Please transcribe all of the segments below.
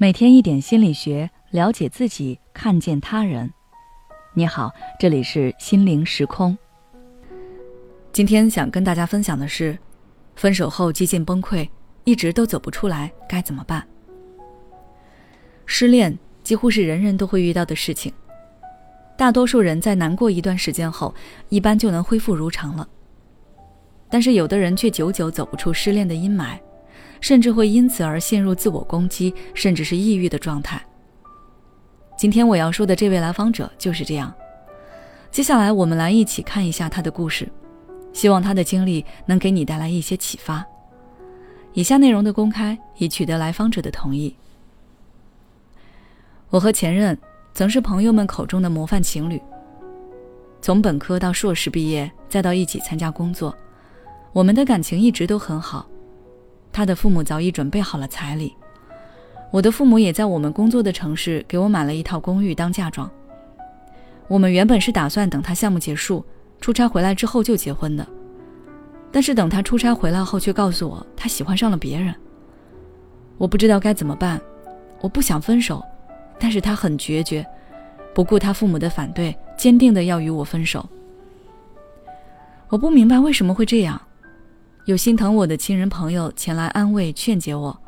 每天一点心理学，了解自己，看见他人。你好，这里是心灵时空。今天想跟大家分享的是，分手后几近崩溃，一直都走不出来，该怎么办？失恋几乎是人人都会遇到的事情，大多数人在难过一段时间后，一般就能恢复如常了。但是有的人却久久走不出失恋的阴霾。甚至会因此而陷入自我攻击，甚至是抑郁的状态。今天我要说的这位来访者就是这样。接下来我们来一起看一下他的故事，希望他的经历能给你带来一些启发。以下内容的公开已取得来访者的同意。我和前任曾是朋友们口中的模范情侣，从本科到硕士毕业，再到一起参加工作，我们的感情一直都很好。他的父母早已准备好了彩礼，我的父母也在我们工作的城市给我买了一套公寓当嫁妆。我们原本是打算等他项目结束、出差回来之后就结婚的，但是等他出差回来后，却告诉我他喜欢上了别人。我不知道该怎么办，我不想分手，但是他很决绝，不顾他父母的反对，坚定的要与我分手。我不明白为什么会这样。有心疼我的亲人朋友前来安慰劝解我，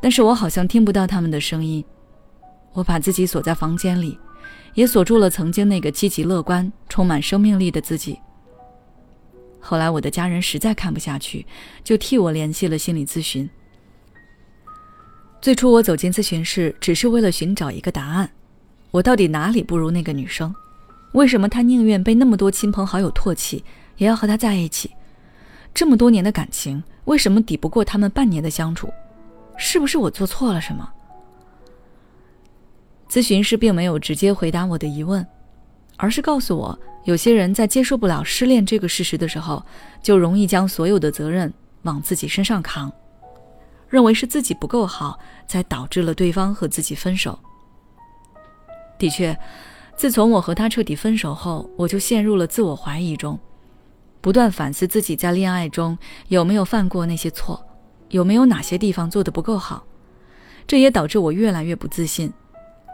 但是我好像听不到他们的声音。我把自己锁在房间里，也锁住了曾经那个积极乐观、充满生命力的自己。后来我的家人实在看不下去，就替我联系了心理咨询。最初我走进咨询室，只是为了寻找一个答案：我到底哪里不如那个女生？为什么她宁愿被那么多亲朋好友唾弃，也要和他在一起？这么多年的感情，为什么抵不过他们半年的相处？是不是我做错了什么？咨询师并没有直接回答我的疑问，而是告诉我，有些人在接受不了失恋这个事实的时候，就容易将所有的责任往自己身上扛，认为是自己不够好，才导致了对方和自己分手。的确，自从我和他彻底分手后，我就陷入了自我怀疑中。不断反思自己在恋爱中有没有犯过那些错，有没有哪些地方做得不够好，这也导致我越来越不自信，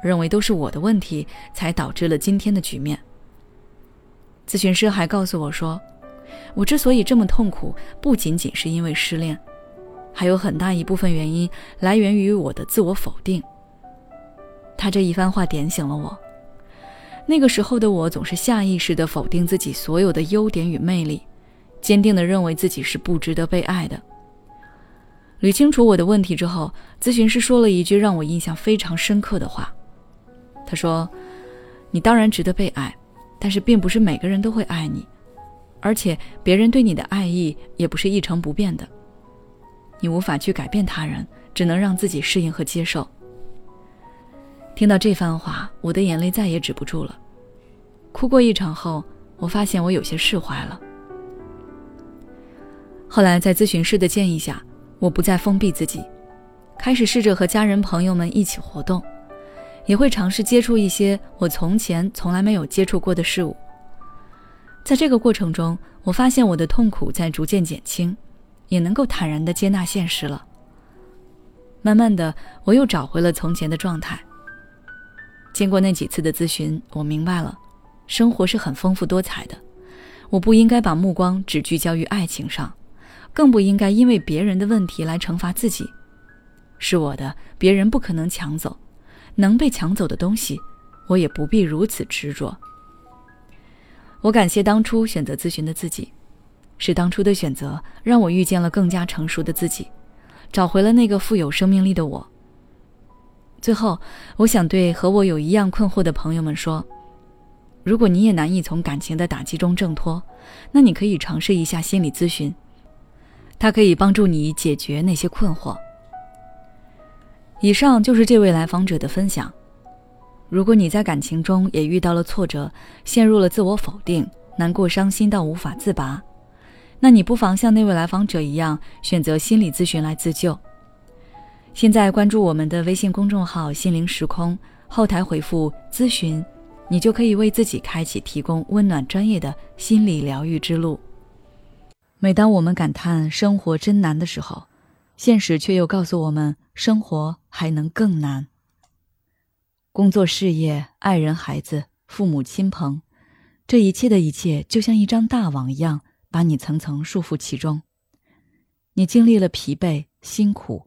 认为都是我的问题才导致了今天的局面。咨询师还告诉我说，我之所以这么痛苦，不仅仅是因为失恋，还有很大一部分原因来源于我的自我否定。他这一番话点醒了我。那个时候的我总是下意识地否定自己所有的优点与魅力，坚定地认为自己是不值得被爱的。捋清楚我的问题之后，咨询师说了一句让我印象非常深刻的话。他说：“你当然值得被爱，但是并不是每个人都会爱你，而且别人对你的爱意也不是一成不变的。你无法去改变他人，只能让自己适应和接受。”听到这番话，我的眼泪再也止不住了。哭过一场后，我发现我有些释怀了。后来在咨询师的建议下，我不再封闭自己，开始试着和家人朋友们一起活动，也会尝试接触一些我从前从来没有接触过的事物。在这个过程中，我发现我的痛苦在逐渐减轻，也能够坦然地接纳现实了。慢慢的，我又找回了从前的状态。经过那几次的咨询，我明白了，生活是很丰富多彩的。我不应该把目光只聚焦于爱情上，更不应该因为别人的问题来惩罚自己。是我的，别人不可能抢走；能被抢走的东西，我也不必如此执着。我感谢当初选择咨询的自己，是当初的选择让我遇见了更加成熟的自己，找回了那个富有生命力的我。最后，我想对和我有一样困惑的朋友们说：如果你也难以从感情的打击中挣脱，那你可以尝试一下心理咨询，它可以帮助你解决那些困惑。以上就是这位来访者的分享。如果你在感情中也遇到了挫折，陷入了自我否定，难过伤心到无法自拔，那你不妨像那位来访者一样，选择心理咨询来自救。现在关注我们的微信公众号“心灵时空”，后台回复“咨询”，你就可以为自己开启提供温暖专业的心理疗愈之路。每当我们感叹生活真难的时候，现实却又告诉我们，生活还能更难。工作、事业、爱人、孩子、父母亲朋，这一切的一切，就像一张大网一样，把你层层束缚其中。你经历了疲惫、辛苦、